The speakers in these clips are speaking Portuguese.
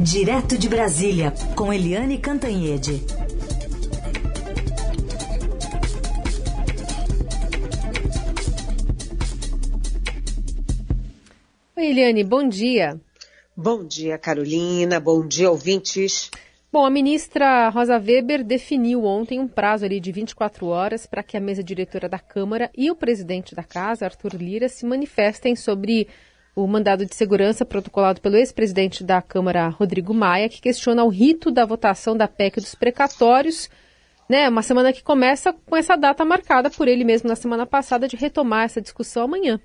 Direto de Brasília, com Eliane Cantanhede. Oi, Eliane, bom dia. Bom dia, Carolina. Bom dia, ouvintes. Bom, a ministra Rosa Weber definiu ontem um prazo ali de 24 horas para que a mesa diretora da Câmara e o presidente da casa, Arthur Lira, se manifestem sobre o mandado de segurança protocolado pelo ex-presidente da Câmara, Rodrigo Maia, que questiona o rito da votação da PEC dos precatórios, né? Uma semana que começa com essa data marcada por ele mesmo na semana passada de retomar essa discussão amanhã.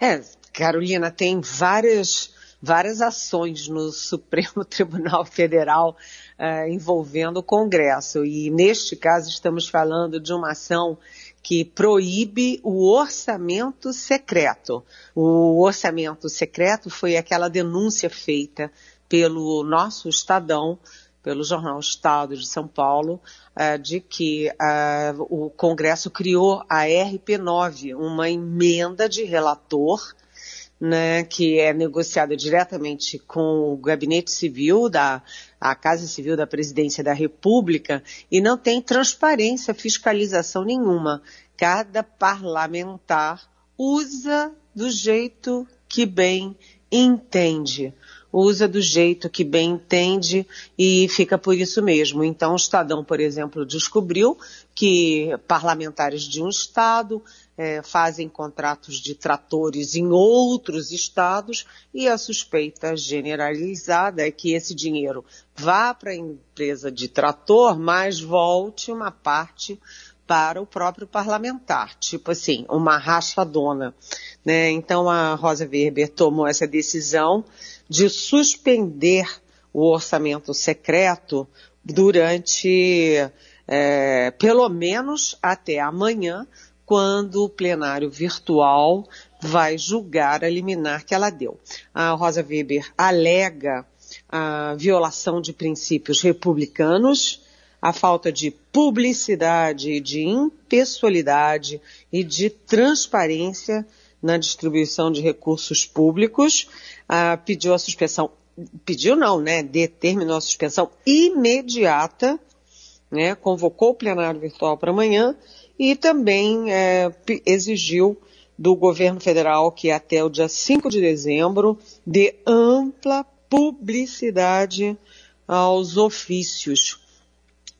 É, Carolina, tem várias, várias ações no Supremo Tribunal Federal uh, envolvendo o Congresso. E neste caso estamos falando de uma ação que proíbe o orçamento secreto. O orçamento secreto foi aquela denúncia feita pelo nosso Estadão, pelo jornal Estado de São Paulo, uh, de que uh, o Congresso criou a RP9, uma emenda de relator, né, que é negociada diretamente com o Gabinete Civil da a Casa Civil da Presidência da República e não tem transparência, fiscalização nenhuma. Cada parlamentar usa do jeito que bem entende. Usa do jeito que bem entende e fica por isso mesmo. Então, o Estadão, por exemplo, descobriu que parlamentares de um Estado é, fazem contratos de tratores em outros estados e a suspeita generalizada é que esse dinheiro vá para a empresa de trator, mas volte uma parte para o próprio parlamentar, tipo assim, uma rachadona. Né? Então a Rosa Weber tomou essa decisão de suspender o orçamento secreto durante é, pelo menos até amanhã, quando o plenário virtual vai julgar a liminar que ela deu. A Rosa Weber alega a violação de princípios republicanos, a falta de publicidade, de impessoalidade e de transparência na distribuição de recursos públicos, ah, pediu a suspensão, pediu não, né, determinou a suspensão imediata, né, convocou o plenário virtual para amanhã e também é, exigiu do governo federal que até o dia 5 de dezembro dê ampla publicidade aos ofícios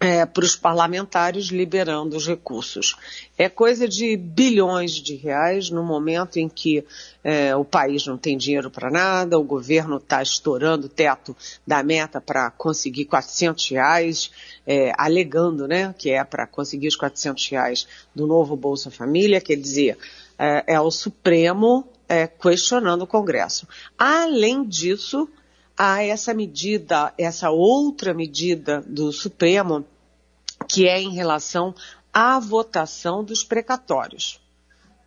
é, para os parlamentares liberando os recursos. É coisa de bilhões de reais no momento em que é, o país não tem dinheiro para nada, o governo está estourando o teto da meta para conseguir 400 reais, é, alegando né, que é para conseguir os 400 reais do novo Bolsa Família, quer dizer, é, é o Supremo é, questionando o Congresso. Além disso, há essa medida, essa outra medida do Supremo, que é em relação à votação dos precatórios.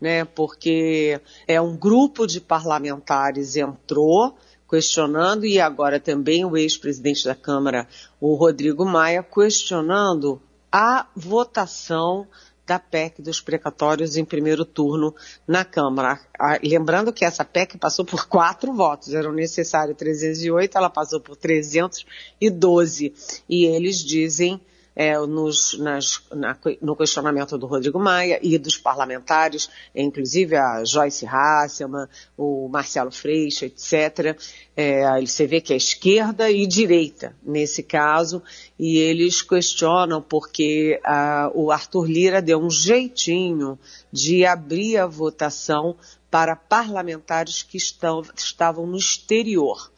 Né, porque é um grupo de parlamentares entrou questionando e agora também o ex-presidente da Câmara, o Rodrigo Maia, questionando a votação da PEC dos precatórios em primeiro turno na Câmara. Lembrando que essa PEC passou por quatro votos, eram necessários 308, ela passou por 312. E eles dizem é, nos, nas, na, no questionamento do Rodrigo Maia e dos parlamentares, inclusive a Joyce Hasselman, o Marcelo Freixo, etc. É, você vê que é esquerda e direita nesse caso, e eles questionam porque a, o Arthur Lira deu um jeitinho de abrir a votação para parlamentares que estão, estavam no exterior.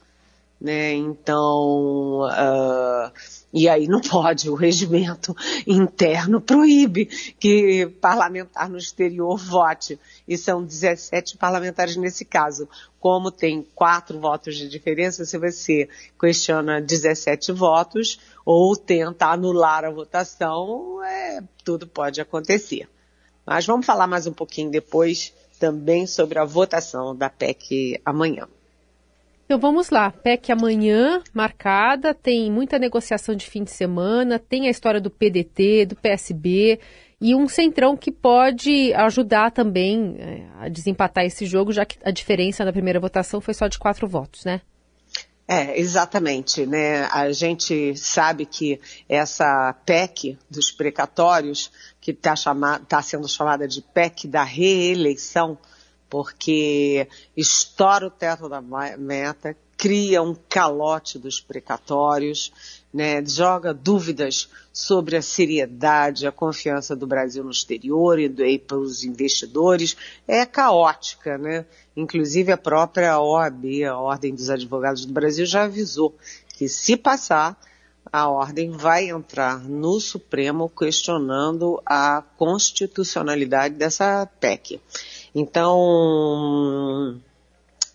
Né? Então, uh, e aí não pode, o regimento interno proíbe que parlamentar no exterior vote. E são 17 parlamentares nesse caso. Como tem quatro votos de diferença, se você questiona 17 votos ou tenta anular a votação, é, tudo pode acontecer. Mas vamos falar mais um pouquinho depois também sobre a votação da PEC amanhã. Então vamos lá, PEC amanhã marcada, tem muita negociação de fim de semana, tem a história do PDT, do PSB e um centrão que pode ajudar também é, a desempatar esse jogo, já que a diferença na primeira votação foi só de quatro votos, né? É, exatamente, né? A gente sabe que essa PEC dos precatórios, que está tá sendo chamada de PEC da reeleição, porque estoura o teto da meta, cria um calote dos precatórios, né, joga dúvidas sobre a seriedade, a confiança do Brasil no exterior e, e para os investidores, é caótica, né? Inclusive a própria OAB, a Ordem dos Advogados do Brasil, já avisou que se passar, a ordem vai entrar no Supremo questionando a constitucionalidade dessa PEC. Então,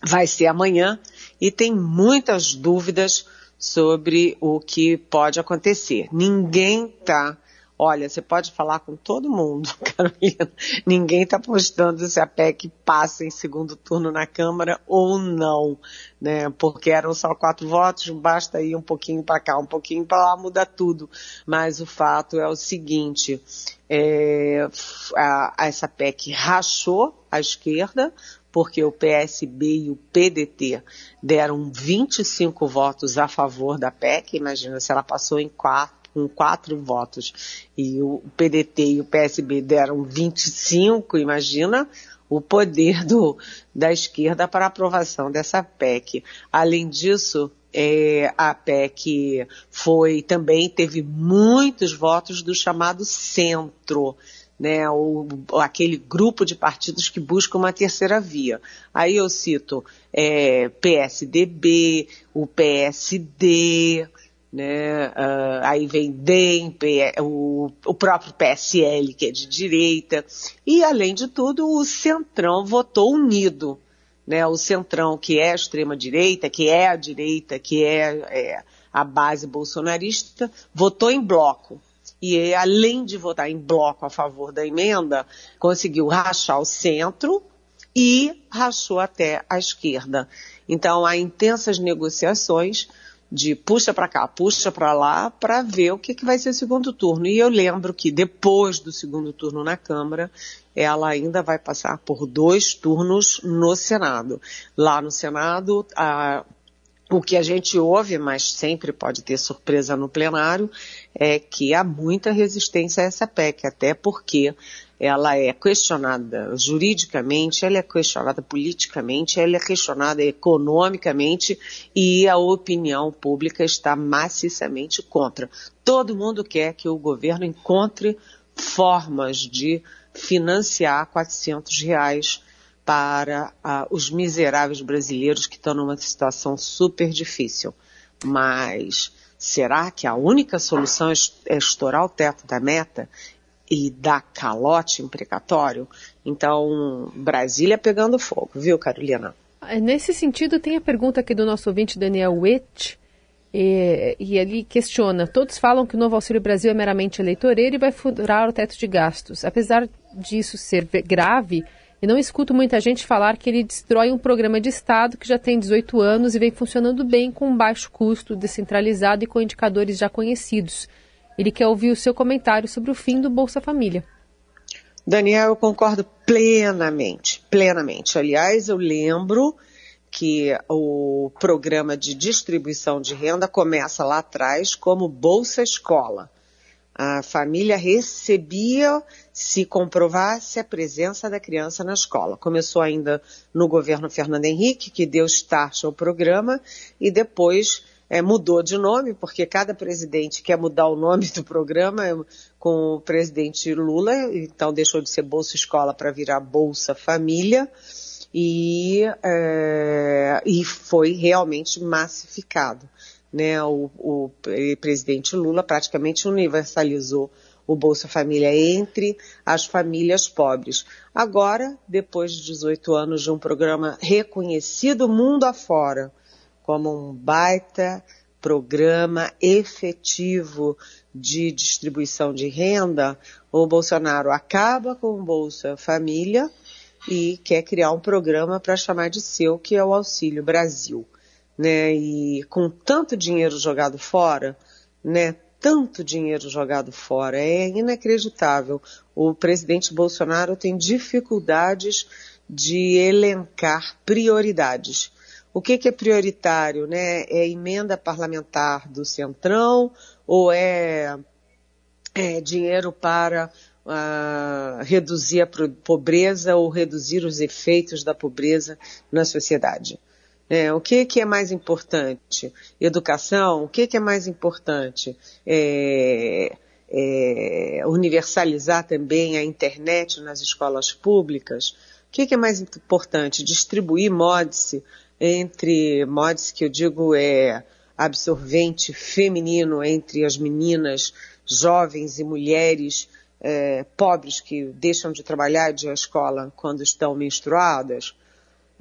vai ser amanhã e tem muitas dúvidas sobre o que pode acontecer. Ninguém está Olha, você pode falar com todo mundo, Carolina. Ninguém está postando se a PEC passa em segundo turno na Câmara ou não, né? Porque eram só quatro votos, basta ir um pouquinho para cá, um pouquinho para lá, muda tudo. Mas o fato é o seguinte: é, a, essa PEC rachou a esquerda, porque o PSB e o PDT deram 25 votos a favor da PEC. Imagina se ela passou em quatro com quatro votos e o PDT e o PSB deram 25, imagina o poder do, da esquerda para aprovação dessa PEC. Além disso, é, a PEC foi também teve muitos votos do chamado centro né, o, aquele grupo de partidos que busca uma terceira via. Aí eu cito é, PSDB, o PSD, né, uh, aí vem DEM, o, o próprio PSL, que é de direita, e além de tudo, o Centrão votou unido. Né, o Centrão, que é a extrema-direita, que é a direita, que é, é a base bolsonarista, votou em bloco e além de votar em bloco a favor da emenda, conseguiu rachar o centro e rachou até a esquerda. Então há intensas negociações de puxa para cá, puxa para lá, para ver o que, que vai ser o segundo turno. E eu lembro que depois do segundo turno na Câmara, ela ainda vai passar por dois turnos no Senado. Lá no Senado, a o que a gente ouve, mas sempre pode ter surpresa no plenário, é que há muita resistência a essa PEC, até porque ela é questionada juridicamente, ela é questionada politicamente, ela é questionada economicamente e a opinião pública está maciçamente contra. Todo mundo quer que o governo encontre formas de financiar 400 reais para ah, os miseráveis brasileiros que estão numa situação super difícil. Mas será que a única solução é estourar o teto da meta e dar calote imprecatório? Então, Brasília pegando fogo, viu, Carolina? É, nesse sentido, tem a pergunta aqui do nosso ouvinte Daniel Witt, e, e, ele questiona: todos falam que o novo Auxílio Brasil é meramente eleitoreiro e vai furar o teto de gastos. Apesar disso ser grave, e não escuto muita gente falar que ele destrói um programa de Estado que já tem 18 anos e vem funcionando bem com baixo custo, descentralizado e com indicadores já conhecidos. Ele quer ouvir o seu comentário sobre o fim do Bolsa Família. Daniel, eu concordo plenamente, plenamente. Aliás, eu lembro que o programa de distribuição de renda começa lá atrás como Bolsa Escola. A família recebia se comprovasse a presença da criança na escola. Começou ainda no governo Fernando Henrique, que deu start ao programa, e depois é, mudou de nome, porque cada presidente quer mudar o nome do programa é, com o presidente Lula, então deixou de ser Bolsa Escola para virar Bolsa Família, e, é, e foi realmente massificado né, o, o presidente Lula praticamente universalizou o Bolsa Família entre as famílias pobres. Agora, depois de 18 anos de um programa reconhecido mundo afora como um baita programa efetivo de distribuição de renda, o Bolsonaro acaba com o Bolsa Família e quer criar um programa para chamar de seu, que é o Auxílio Brasil né? E com tanto dinheiro jogado fora, né? Tanto dinheiro jogado fora, é inacreditável. O presidente Bolsonaro tem dificuldades de elencar prioridades. O que, que é prioritário, né? É emenda parlamentar do Centrão ou é, é dinheiro para uh, reduzir a pobreza ou reduzir os efeitos da pobreza na sociedade? É, o que, que é mais importante? Educação? O que, que é mais importante? É, é, universalizar também a internet nas escolas públicas? O que, que é mais importante? Distribuir MODS entre MODS que eu digo é absorvente feminino entre as meninas jovens e mulheres é, pobres que deixam de trabalhar de escola quando estão menstruadas,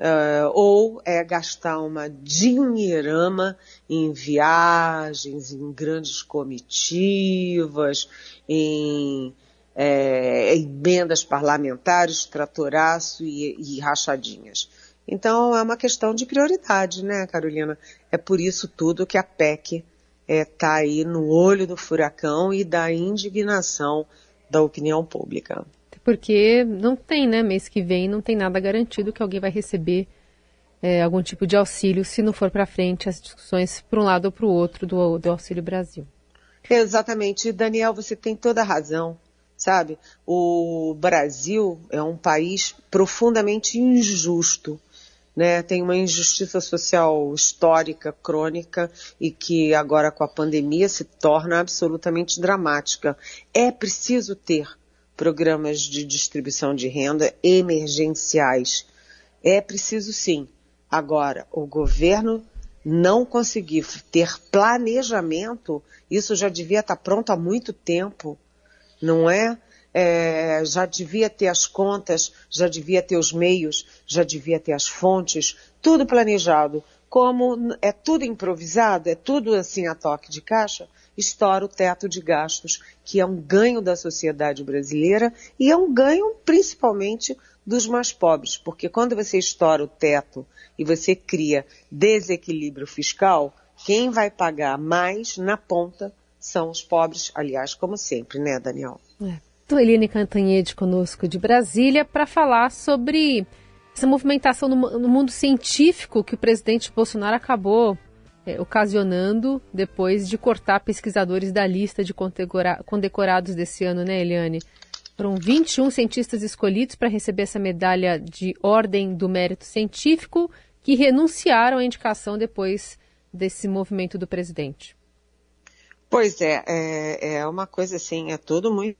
Uh, ou é gastar uma dinheirama em viagens, em grandes comitivas, em é, emendas parlamentares, tratoraço e, e rachadinhas. Então é uma questão de prioridade, né, Carolina? É por isso tudo que a PEC está é, tá aí no olho do furacão e da indignação da opinião pública porque não tem, né? Mês que vem não tem nada garantido que alguém vai receber é, algum tipo de auxílio se não for para frente as discussões para um lado ou para o outro do, do Auxílio Brasil. Exatamente. Daniel, você tem toda a razão. Sabe, o Brasil é um país profundamente injusto. Né, tem uma injustiça social histórica, crônica, e que agora com a pandemia se torna absolutamente dramática. É preciso ter programas de distribuição de renda emergenciais. É preciso sim. Agora, o governo não conseguir ter planejamento, isso já devia estar pronto há muito tempo, não é? é? já devia ter as contas, já devia ter os meios, já devia ter as fontes, tudo planejado. Como é tudo improvisado, é tudo assim a toque de caixa, estoura o teto de gastos, que é um ganho da sociedade brasileira e é um ganho principalmente dos mais pobres, porque quando você estoura o teto e você cria desequilíbrio fiscal, quem vai pagar mais na ponta são os pobres, aliás, como sempre, né, Daniel? É. Eliane Cantanhede conosco de Brasília para falar sobre essa movimentação no, no mundo científico que o presidente Bolsonaro acabou é, ocasionando depois de cortar pesquisadores da lista de condecorados desse ano, né, Eliane? Foram 21 cientistas escolhidos para receber essa medalha de Ordem do Mérito Científico que renunciaram à indicação depois desse movimento do presidente. Pois é, é, é uma coisa assim, é tudo muito,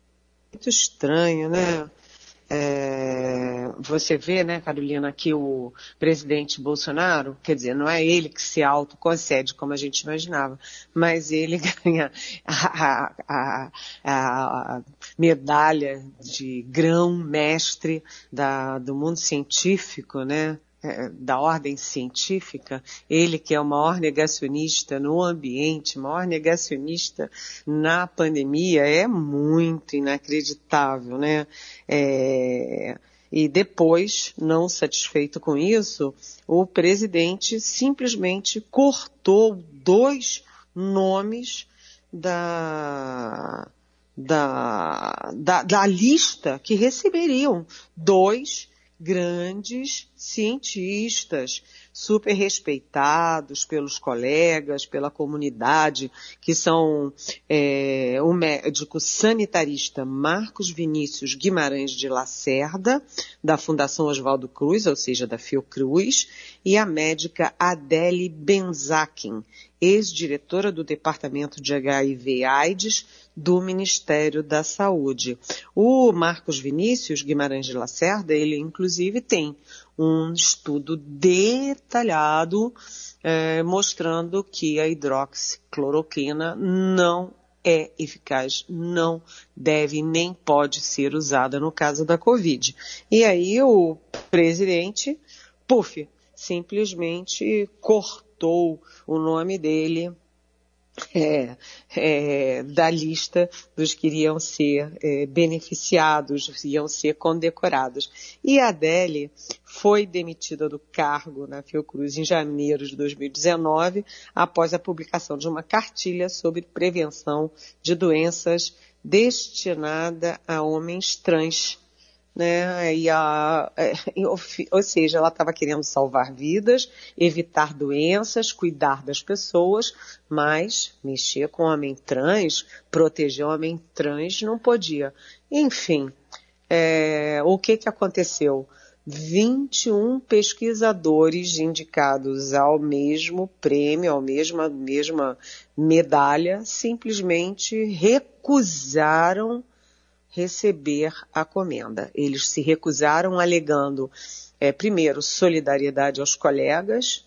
muito estranho, né? É, você vê, né, Carolina, que o presidente Bolsonaro, quer dizer, não é ele que se autoconcede como a gente imaginava, mas ele ganha a, a, a, medalha de grão-mestre do mundo científico, né? É, da ordem científica, ele que é o maior negacionista no ambiente, maior negacionista na pandemia, é muito inacreditável, né? É, e depois, não satisfeito com isso, o presidente simplesmente cortou dois nomes da, da, da, da lista que receberiam dois grandes cientistas, super respeitados pelos colegas, pela comunidade, que são é, o médico sanitarista Marcos Vinícius Guimarães de Lacerda, da Fundação Oswaldo Cruz, ou seja, da Fiocruz, e a médica Adele Benzakin, ex-diretora do Departamento de HIV-AIDS do Ministério da Saúde. O Marcos Vinícius Guimarães de Lacerda, ele inclusive tem um estudo detalhado é, mostrando que a hidroxicloroquina não é eficaz, não deve nem pode ser usada no caso da Covid. E aí o presidente, puf, simplesmente cortou o nome dele é, é, da lista dos que iriam ser é, beneficiados, iam ser condecorados. E a Adele foi demitida do cargo na Fiocruz em janeiro de 2019, após a publicação de uma cartilha sobre prevenção de doenças destinada a homens trans né? E a, é, ou seja, ela estava querendo salvar vidas, evitar doenças, cuidar das pessoas, mas mexer com homem trans, proteger homem trans não podia. Enfim, é, o que que aconteceu? 21 pesquisadores indicados ao mesmo prêmio, ao mesma, mesma medalha, simplesmente recusaram receber a comenda. Eles se recusaram alegando, é, primeiro, solidariedade aos colegas,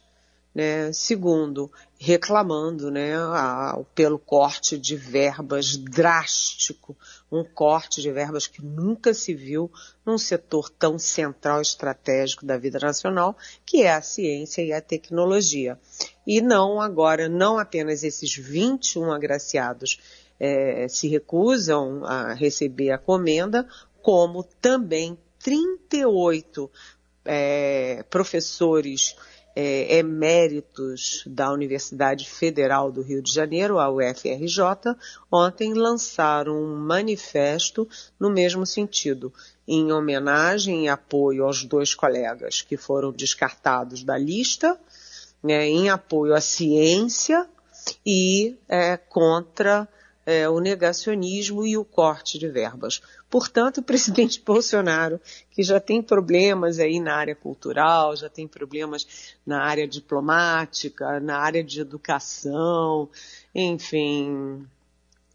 né? Segundo, reclamando né, a, pelo corte de verbas drástico, um corte de verbas que nunca se viu num setor tão central estratégico da vida nacional, que é a ciência e a tecnologia. E não agora, não apenas esses 21 agraciados é, se recusam a receber a comenda, como também 38 é, professores é, eméritos da Universidade Federal do Rio de Janeiro, a UFRJ, ontem lançaram um manifesto no mesmo sentido, em homenagem e apoio aos dois colegas que foram descartados da lista, né, em apoio à ciência e é, contra é, o negacionismo e o corte de verbas. Portanto, o presidente Bolsonaro, que já tem problemas aí na área cultural, já tem problemas na área diplomática, na área de educação, enfim,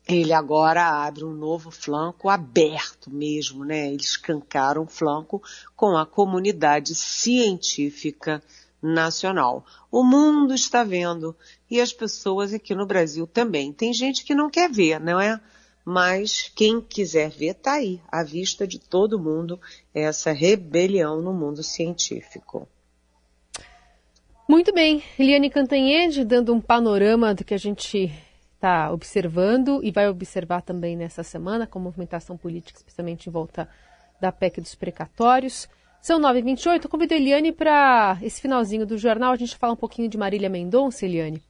ele agora abre um novo flanco aberto mesmo, né? Eles escancaram o flanco com a comunidade científica nacional. O mundo está vendo e as pessoas aqui no Brasil também. Tem gente que não quer ver, não é? Mas quem quiser ver está aí, à vista de todo mundo, essa rebelião no mundo científico. Muito bem, Eliane Cantanhede dando um panorama do que a gente está observando e vai observar também nessa semana com a movimentação política, especialmente em volta da PEC dos precatórios. São 9h28, eu convido a Eliane para esse finalzinho do jornal, a gente fala um pouquinho de Marília Mendonça, Eliane.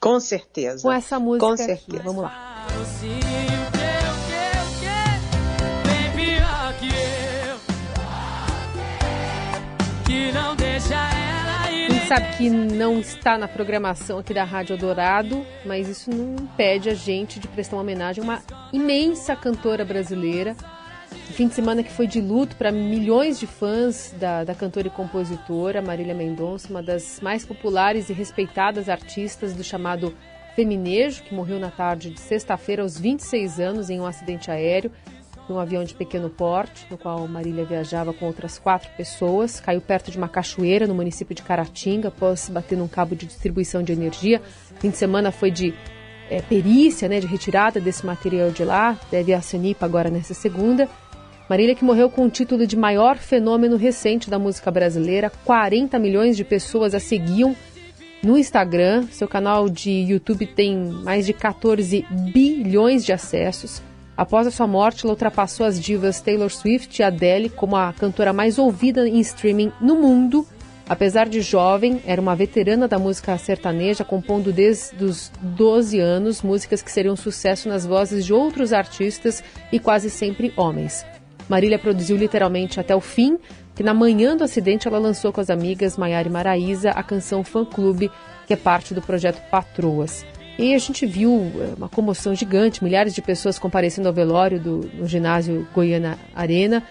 Com certeza. Com essa música Com certeza. Aqui. Vamos lá. A gente sabe que não está na programação aqui da Rádio Dourado, mas isso não impede a gente de prestar uma homenagem a uma imensa cantora brasileira, fim de semana que foi de luto para milhões de fãs da, da cantora e compositora Marília Mendonça, uma das mais populares e respeitadas artistas do chamado feminejo, que morreu na tarde de sexta-feira aos 26 anos em um acidente aéreo em um avião de pequeno porte, no qual Marília viajava com outras quatro pessoas. Caiu perto de uma cachoeira no município de Caratinga após se bater num cabo de distribuição de energia. Fim de semana foi de é, perícia, né, de retirada desse material de lá. Deve a Sanipa agora nessa segunda. Marília que morreu com o título de maior fenômeno recente da música brasileira. 40 milhões de pessoas a seguiam no Instagram. Seu canal de YouTube tem mais de 14 bilhões de acessos. Após a sua morte, ela ultrapassou as divas Taylor Swift e Adele como a cantora mais ouvida em streaming no mundo. Apesar de jovem, era uma veterana da música sertaneja, compondo desde os 12 anos músicas que seriam sucesso nas vozes de outros artistas e quase sempre homens. Marília produziu literalmente até o fim, que na manhã do acidente ela lançou com as amigas Maiara e Maraísa a canção Fã Clube, que é parte do projeto Patroas. E a gente viu é, uma comoção gigante, milhares de pessoas comparecendo ao velório do, no ginásio Goiânia Arena.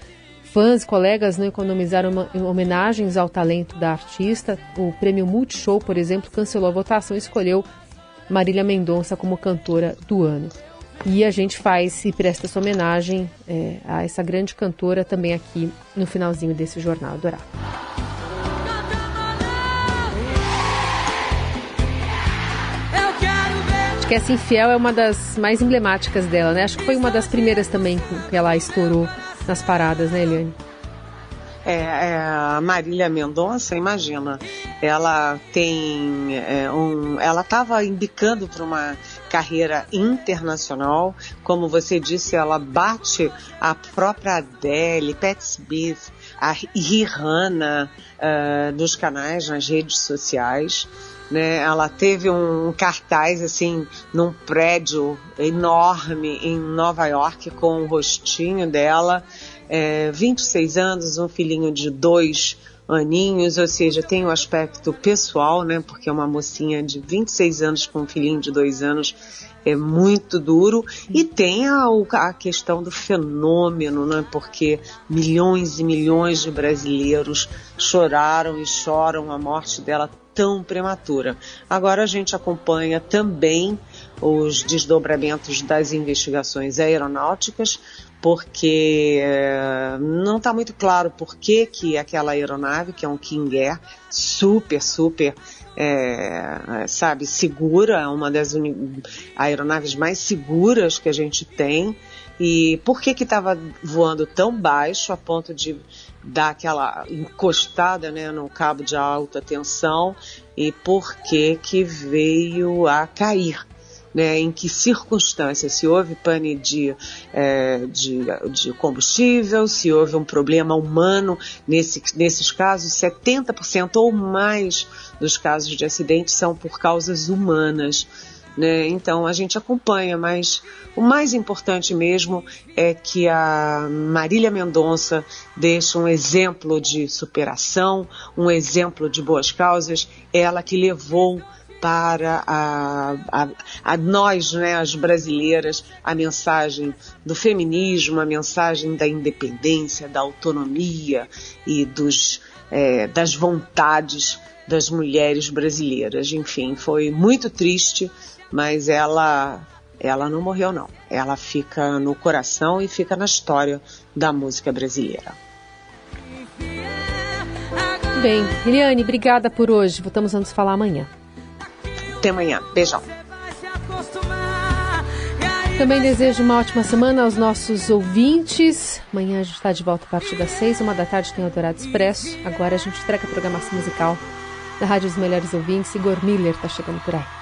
Fãs, colegas não economizaram uma, homenagens ao talento da artista. O prêmio Multishow, por exemplo, cancelou a votação e escolheu Marília Mendonça como cantora do ano. E a gente faz e presta essa homenagem é, a essa grande cantora também aqui no finalzinho desse Jornal Dourado. Acho que essa Infiel é uma das mais emblemáticas dela, né? Acho que foi uma das primeiras também que ela estourou nas paradas, né, Eliane? É, é, a Marília Mendonça, imagina, ela tem é, um, ela estava indicando para uma carreira internacional. Como você disse, ela bate a própria Adele, Pat Smith, a Rihanna uh, nos canais, nas redes sociais. Né? Ela teve um cartaz assim num prédio enorme em Nova York com o rostinho dela é, 26 anos, um filhinho de dois aninhos, ou seja, tem o aspecto pessoal, né? Porque é uma mocinha de 26 anos com um filhinho de dois anos é muito duro e tem a, a, questão do fenômeno, né? Porque milhões e milhões de brasileiros choraram e choram a morte dela tão prematura. Agora a gente acompanha também os desdobramentos das investigações aeronáuticas, porque é, não está muito claro por que, que aquela aeronave, que é um King Air, super, super, é, sabe, segura, é uma das aeronaves mais seguras que a gente tem, e por que que estava voando tão baixo a ponto de dar aquela encostada né, no cabo de alta tensão? E por que que veio a cair né, em que circunstâncias, se houve pane de, é, de, de, combustível, se houve um problema humano, nesse, nesses casos, 70% ou mais dos casos de acidente são por causas humanas. Né? Então a gente acompanha, mas o mais importante mesmo é que a Marília Mendonça deixa um exemplo de superação, um exemplo de boas causas, ela que levou para a, a, a, nós, né, as brasileiras, a mensagem do feminismo, a mensagem da independência, da autonomia e dos, é, das vontades das mulheres brasileiras. Enfim, foi muito triste, mas ela, ela não morreu não. Ela fica no coração e fica na história da música brasileira. Bem, Eliane, obrigada por hoje. Voltamos a nos falar amanhã. Até amanhã. Beijão. Também desejo uma ótima semana aos nossos ouvintes. Amanhã a gente está de volta a partir das seis, uma da tarde tem o Dourado Expresso. Agora a gente entrega a programação musical da Rádio dos Melhores Ouvintes. Igor Miller está chegando por aí.